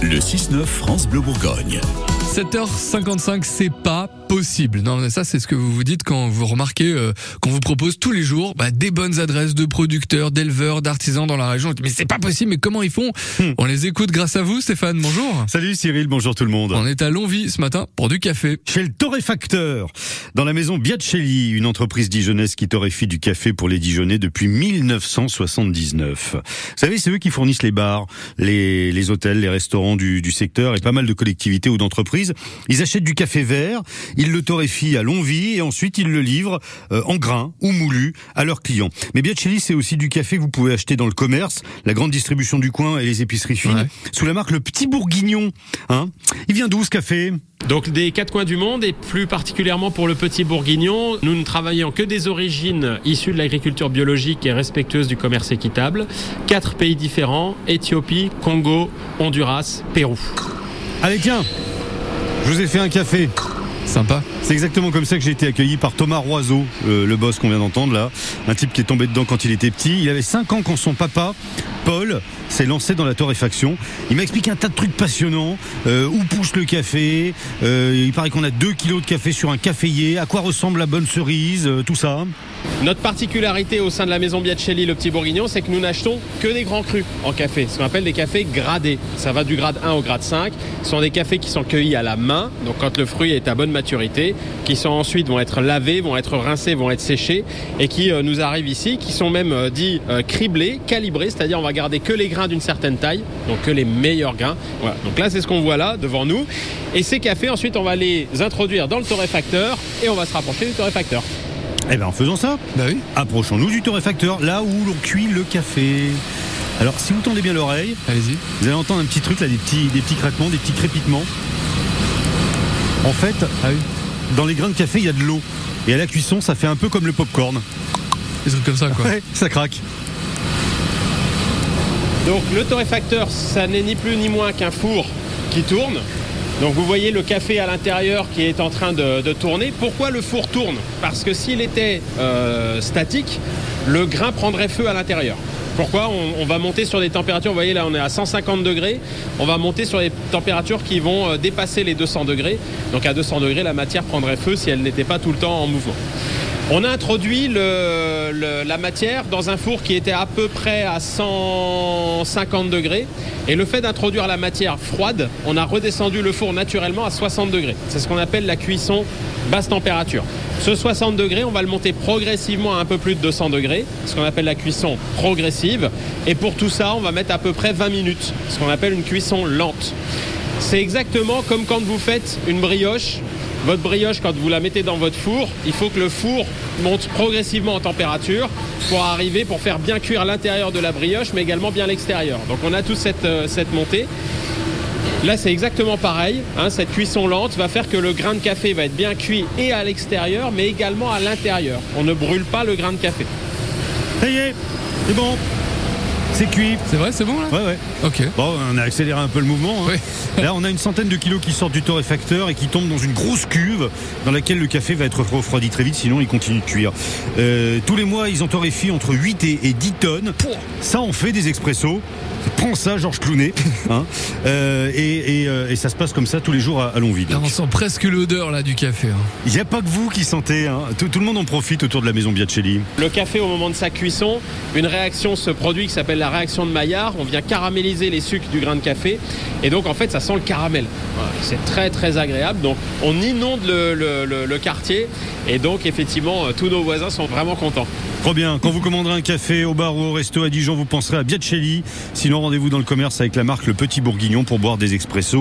Le 6-9 France Bleu Bourgogne. 7h55, c'est pas possible. Non, mais ça, c'est ce que vous vous dites quand vous remarquez euh, qu'on vous propose tous les jours bah, des bonnes adresses de producteurs, d'éleveurs, d'artisans dans la région. Mais c'est pas possible, mais comment ils font? Hmm. On les écoute grâce à vous, Stéphane. Bonjour. Salut Cyril, bonjour tout le monde. On est à Longvie ce matin pour du café. Chez le torréfacteur, dans la maison Biacelli, une entreprise dijonnaise qui torréfie du café pour les Dijonnais depuis 1979. Vous savez, c'est eux qui fournissent les bars, les, les hôtels, les restaurants du, du secteur et pas mal de collectivités ou d'entreprises. Ils achètent du café vert, ils le torréfient à Longvie et ensuite ils le livrent euh, en grains ou moulu à leurs clients. Mais Biacelli, c'est aussi du café que vous pouvez acheter dans le commerce, la grande distribution du coin et les épiceries fines, Ouais. sous la marque Le Petit Bourguignon. Hein il vient d'où ce café? Donc des quatre coins du monde et plus particulièrement pour le petit bourguignon, nous ne travaillons que des origines issues de l'agriculture biologique et respectueuse du commerce équitable. Quatre pays différents, Éthiopie, Congo, Honduras, Pérou. Allez tiens, je vous ai fait un café. Sympa. C'est exactement comme ça que j'ai été accueilli par Thomas Roiseau, euh, le boss qu'on vient d'entendre là. Un type qui est tombé dedans quand il était petit. Il avait 5 ans quand son papa, Paul, s'est lancé dans la torréfaction. Il m'a expliqué un tas de trucs passionnants. Euh, où pousse le café Euh, Il paraît qu'on a 2 kilos de café sur un caféier. À quoi ressemble la bonne cerise euh, Tout ça. Notre particularité au sein de la maison Biacelli, le petit bourguignon, c'est que nous n'achetons que des grands crus en café, ce qu'on appelle des cafés gradés. Ça va du grade 1 au grade 5. Ce sont des cafés qui sont cueillis à la main, donc quand le fruit est à bonne maturité, qui sont ensuite vont être lavés, vont être rincés, vont être séchés, et qui nous arrivent ici, qui sont même dits criblés, calibrés, c'est-à-dire on va garder que les grains d'une certaine taille, donc que les meilleurs grains. Voilà. Donc là, c'est ce qu'on voit là devant nous. Et ces cafés, ensuite, on va les introduire dans le torréfacteur et on va se rapprocher du torréfacteur. Eh bien en faisant ça, Bah oui. approchons-nous du torréfacteur, là où l'on cuit le café. Alors si vous tendez bien l'oreille, Allez-y. Vous allez entendre un petit truc là, des petits, des petits craquements, des petits crépitements. En fait, Ah oui. dans les grains de café, il y a de l'eau. Et à la cuisson, ça fait un peu comme le popcorn. Des trucs comme ça, quoi. Ouais, ça craque. Donc le torréfacteur, ça n'est ni plus ni moins qu'un four qui tourne. Donc vous voyez le café à l'intérieur qui est en train de, tourner. Pourquoi le four tourne? Parce que s'il était euh, statique, le grain prendrait feu à l'intérieur. Pourquoi? On, on va monter sur des températures, vous voyez là on est à 150 degrés, on va monter sur des températures qui vont euh, dépasser les 200 degrés. Donc à 200 degrés, la matière prendrait feu si elle n'était pas tout le temps en mouvement. On a introduit la matière dans un four qui était à peu près à 150 degrés. Et le fait d'introduire la matière froide, on a redescendu le four naturellement à 60 degrés. C'est ce qu'on appelle la cuisson basse température. Ce 60 degrés, on va le monter progressivement à un peu plus de 200 degrés, ce qu'on appelle la cuisson progressive. Et pour tout ça, on va mettre à peu près 20 minutes, ce qu'on appelle une cuisson lente. C'est exactement comme quand vous faites une brioche. Votre brioche, quand vous la mettez dans votre four, il faut que le four monte progressivement en température pour arriver, pour faire bien cuire l'intérieur de la brioche, mais également bien l'extérieur. Donc on a toute cette, euh, cette montée. Là, c'est exactement pareil. hein, cette cuisson lente va faire que le grain de café va être bien cuit et à l'extérieur, mais également à l'intérieur. On ne brûle pas le grain de café. Ça y est, c'est bon. C'est cuit. C'est vrai, c'est bon là Ouais, ouais. Ok. Bon, on a accéléré un peu le mouvement. hein. Oui. Là, on a une centaine de kilos qui sortent du torréfacteur et qui tombent dans une grosse cuve dans laquelle le café va être refroidi très vite, sinon il continue de cuire. Euh, tous les mois, ils en torréfient entre 8 et, et 10 tonnes. Ça, on fait des expressos. Prends ça, Georges Clounet. Hein. Euh, et, et, euh, et ça se passe comme ça tous les jours à, à Longville. Là, on sent presque l'odeur là du café. hein. Il n'y a pas que vous qui sentez. hein. Tout, tout le monde en profite autour de la maison Biacelli. Le café, au moment de sa cuisson, une réaction se produit qui s'appelle la réaction de Maillard. On vient caraméliser les sucres du grain de café. Et donc, en fait, ça sent le caramel. C'est très, très agréable. Donc, on inonde le quartier. Et donc, effectivement, euh, tous nos voisins sont vraiment contents. Trop bien. Quand vous commanderez un café au bar ou au resto à Dijon, vous penserez à Biacelli. Sinon, rendez-vous dans le commerce avec la marque Le Petit Bourguignon pour boire des expressos.